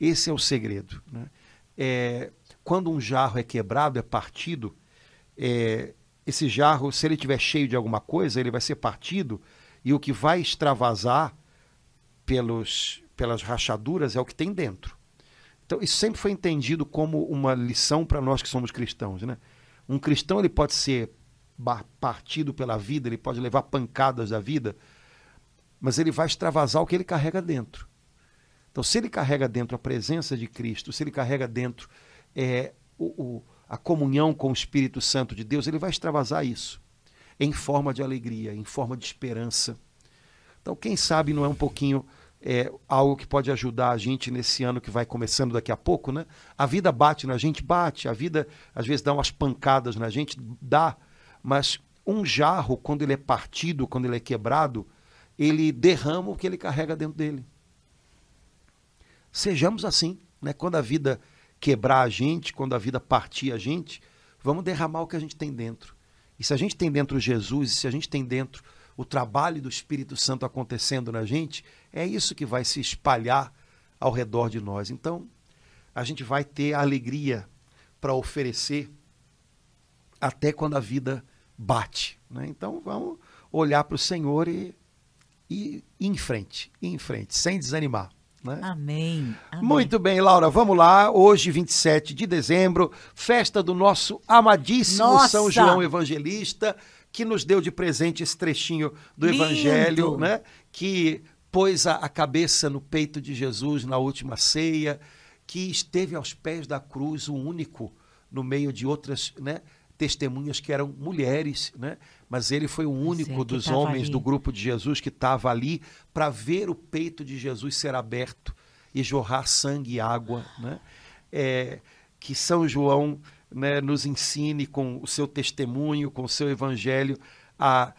Esse é o segredo. Né? É, quando um jarro é quebrado, é partido, é, esse jarro, se ele estiver cheio de alguma coisa, ele vai ser partido e o que vai extravasar pelos, pelas rachaduras é o que tem dentro. Então, isso sempre foi entendido como uma lição para nós que somos cristãos. Né? Um cristão ele pode ser partido pela vida, ele pode levar pancadas da vida, mas ele vai extravasar o que ele carrega dentro. Então, se ele carrega dentro a presença de Cristo, se ele carrega dentro é, o, o, a comunhão com o Espírito Santo de Deus, ele vai extravasar isso em forma de alegria, em forma de esperança. Então, quem sabe não é um pouquinho é algo que pode ajudar a gente nesse ano que vai começando daqui a pouco, né? A vida bate na gente, bate, a vida às vezes dá umas pancadas na gente, dá, mas um jarro, quando ele é partido, quando ele é quebrado, ele derrama o que ele carrega dentro dele. Sejamos assim, né? Quando a vida quebrar a gente, quando a vida partir a gente, vamos derramar o que a gente tem dentro. E se a gente tem dentro Jesus, e se a gente tem dentro o trabalho do Espírito Santo acontecendo na gente, é isso que vai se espalhar ao redor de nós. Então, a gente vai ter alegria para oferecer até quando a vida bate. Né? Então, vamos olhar para o Senhor e, e, ir em frente, ir em frente, sem desanimar. Né? Amém. Amém. Muito bem, Laura, vamos lá. Hoje, 27 de dezembro, festa do nosso amadíssimo Nossa. São João Evangelista que nos deu de presente esse trechinho do Lindo. Evangelho, né? Que pôs a, a cabeça no peito de Jesus na última ceia, que esteve aos pés da cruz, o único no meio de outras, né? testemunhas que eram mulheres, né? mas ele foi o único dos homens ali. do grupo de Jesus que estava ali para ver o peito de Jesus ser aberto e jorrar sangue e água. Né? É, que São João né, nos ensine com o seu testemunho, com o seu evangelho, a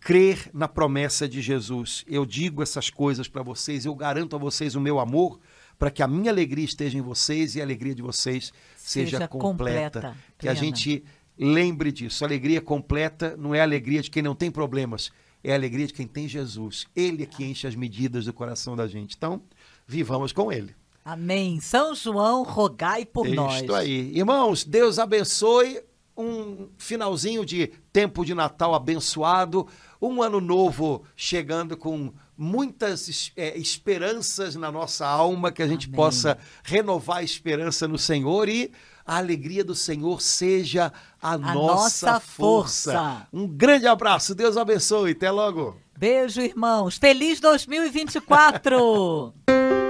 crer na promessa de Jesus. Eu digo essas coisas para vocês, eu garanto a vocês o meu amor, para que a minha alegria esteja em vocês e a alegria de vocês seja, seja completa. completa que a gente lembre disso. A alegria completa não é a alegria de quem não tem problemas, é a alegria de quem tem Jesus. Ele é que enche as medidas do coração da gente. Então, vivamos com ele. Amém. São João, rogai por Isto nós. Isso aí. Irmãos, Deus abençoe um finalzinho de tempo de Natal abençoado, um ano novo chegando com muitas é, esperanças na nossa alma, que a gente Amém. possa renovar a esperança no Senhor e a alegria do Senhor seja a, a nossa, nossa força. força. Um grande abraço, Deus abençoe, até logo. Beijo, irmãos. Feliz 2024!